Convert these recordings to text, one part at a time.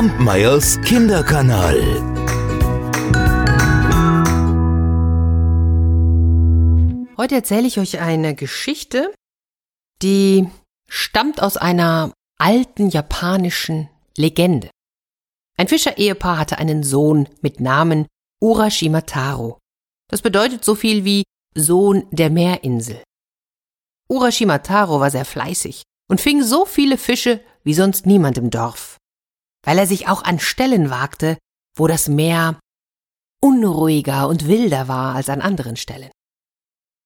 Kampmeyers Kinderkanal. Heute erzähle ich euch eine Geschichte, die stammt aus einer alten japanischen Legende. Ein Fischer-Ehepaar hatte einen Sohn mit Namen Urashima Taro. Das bedeutet so viel wie Sohn der Meerinsel. Urashima Taro war sehr fleißig und fing so viele Fische wie sonst niemand im Dorf, weil er sich auch an Stellen wagte, wo das Meer unruhiger und wilder war als an anderen Stellen.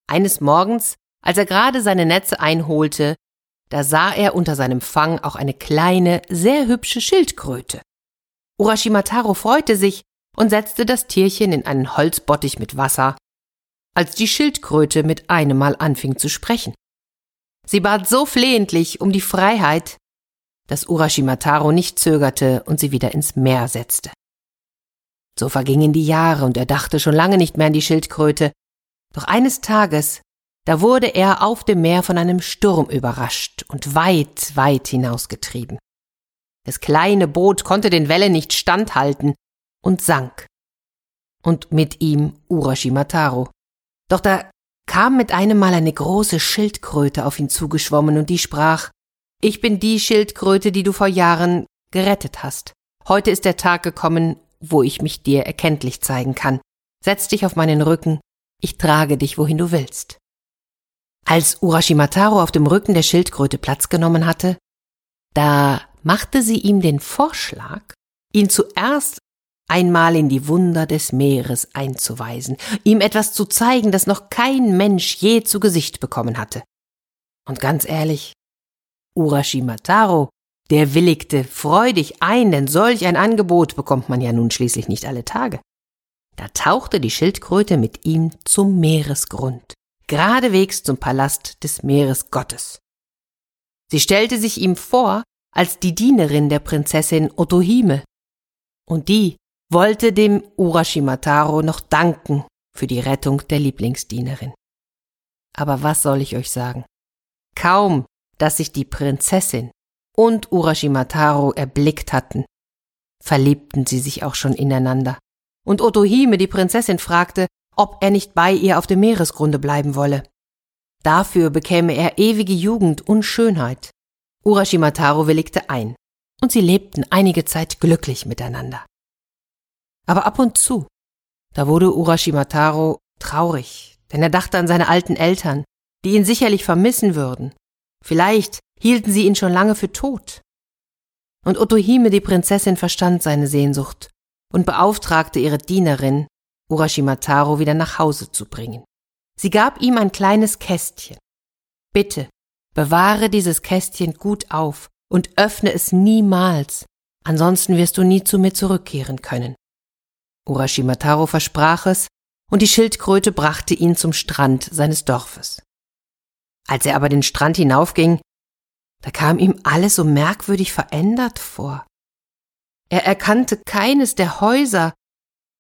Eines Morgens, als er gerade seine Netze einholte, da sah er unter seinem Fang auch eine kleine, sehr hübsche Schildkröte. Urashima Taro freute sich und setzte das Tierchen in einen Holzbottich mit Wasser, als die Schildkröte mit einem Mal anfing zu sprechen. Sie bat so flehentlich um die Freiheit, dass Urashimataro nicht zögerte und sie wieder ins Meer setzte. So vergingen die Jahre und er dachte schon lange nicht mehr an die Schildkröte, doch eines Tages, da wurde er auf dem Meer von einem Sturm überrascht und weit, weit hinausgetrieben. Das kleine Boot konnte den Wellen nicht standhalten und sank. Und mit ihm Urashimataro. Doch da kam mit einem Mal eine große Schildkröte auf ihn zugeschwommen und die sprach, ich bin die Schildkröte, die du vor Jahren gerettet hast. Heute ist der Tag gekommen, wo ich mich dir erkenntlich zeigen kann. Setz dich auf meinen Rücken, ich trage dich, wohin du willst. Als Urashimataro auf dem Rücken der Schildkröte Platz genommen hatte, da machte sie ihm den Vorschlag, ihn zuerst einmal in die Wunder des Meeres einzuweisen, ihm etwas zu zeigen, das noch kein Mensch je zu Gesicht bekommen hatte. Und ganz ehrlich, Urashimataro, der willigte freudig ein, denn solch ein Angebot bekommt man ja nun schließlich nicht alle Tage. Da tauchte die Schildkröte mit ihm zum Meeresgrund, geradewegs zum Palast des Meeresgottes. Sie stellte sich ihm vor als die Dienerin der Prinzessin Otohime, und die wollte dem Urashimataro noch danken für die Rettung der Lieblingsdienerin. Aber was soll ich euch sagen? Kaum, dass sich die Prinzessin und Urashimataro erblickt hatten, verliebten sie sich auch schon ineinander. Und Otohime, die Prinzessin, fragte, ob er nicht bei ihr auf dem Meeresgrunde bleiben wolle. Dafür bekäme er ewige Jugend und Schönheit. Urashimataro willigte ein, und sie lebten einige Zeit glücklich miteinander. Aber ab und zu, da wurde Urashimataro traurig, denn er dachte an seine alten Eltern, die ihn sicherlich vermissen würden. Vielleicht hielten sie ihn schon lange für tot. Und Otohime, die Prinzessin, verstand seine Sehnsucht und beauftragte ihre Dienerin, Urashimataro wieder nach Hause zu bringen. Sie gab ihm ein kleines Kästchen. Bitte, bewahre dieses Kästchen gut auf und öffne es niemals, ansonsten wirst du nie zu mir zurückkehren können. Urashimataro versprach es, und die Schildkröte brachte ihn zum Strand seines Dorfes. Als er aber den Strand hinaufging, da kam ihm alles so merkwürdig verändert vor. Er erkannte keines der Häuser,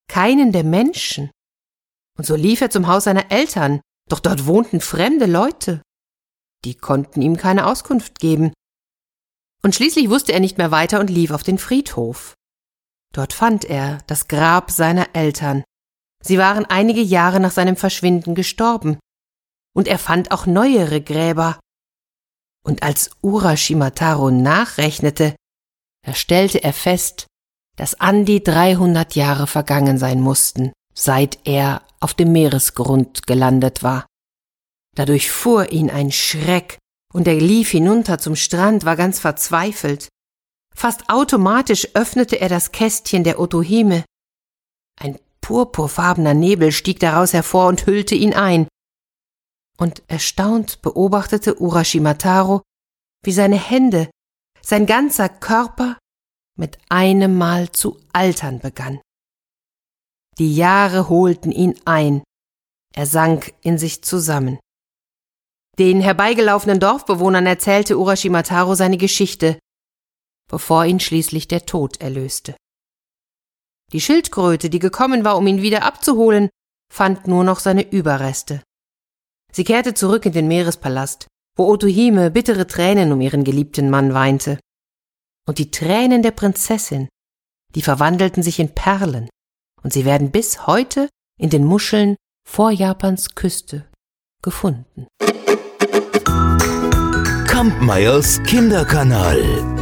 keinen der Menschen. Und so lief er zum Haus seiner Eltern, doch dort wohnten fremde Leute. Die konnten ihm keine Auskunft geben. Und schließlich wusste er nicht mehr weiter und lief auf den Friedhof. Dort fand er das Grab seiner Eltern. Sie waren einige Jahre nach seinem Verschwinden gestorben. Und er fand auch neuere Gräber. Und als Urashimataro nachrechnete, da stellte er fest, dass an die 300 Jahre vergangen sein mussten, seit er auf dem Meeresgrund gelandet war. Dadurch fuhr ihn ein Schreck, und er lief hinunter zum Strand, war ganz verzweifelt. Fast automatisch öffnete er das Kästchen der Otohime. Ein purpurfarbener Nebel stieg daraus hervor und hüllte ihn ein. Und erstaunt beobachtete Urashimataro, wie seine Hände, sein ganzer Körper mit einem Mal zu altern begann. Die Jahre holten ihn ein, er sank in sich zusammen. Den herbeigelaufenen Dorfbewohnern erzählte Urashimataro seine Geschichte, bevor ihn schließlich der Tod erlöste. Die Schildkröte, die gekommen war, um ihn wieder abzuholen, fand nur noch seine Überreste. Sie kehrte zurück in den Meerespalast, wo Otohime bittere Tränen um ihren geliebten Mann weinte. Und die Tränen der Prinzessin, die verwandelten sich in Perlen, und sie werden bis heute in den Muscheln vor Japans Küste gefunden. Kampmeyers Kinderkanal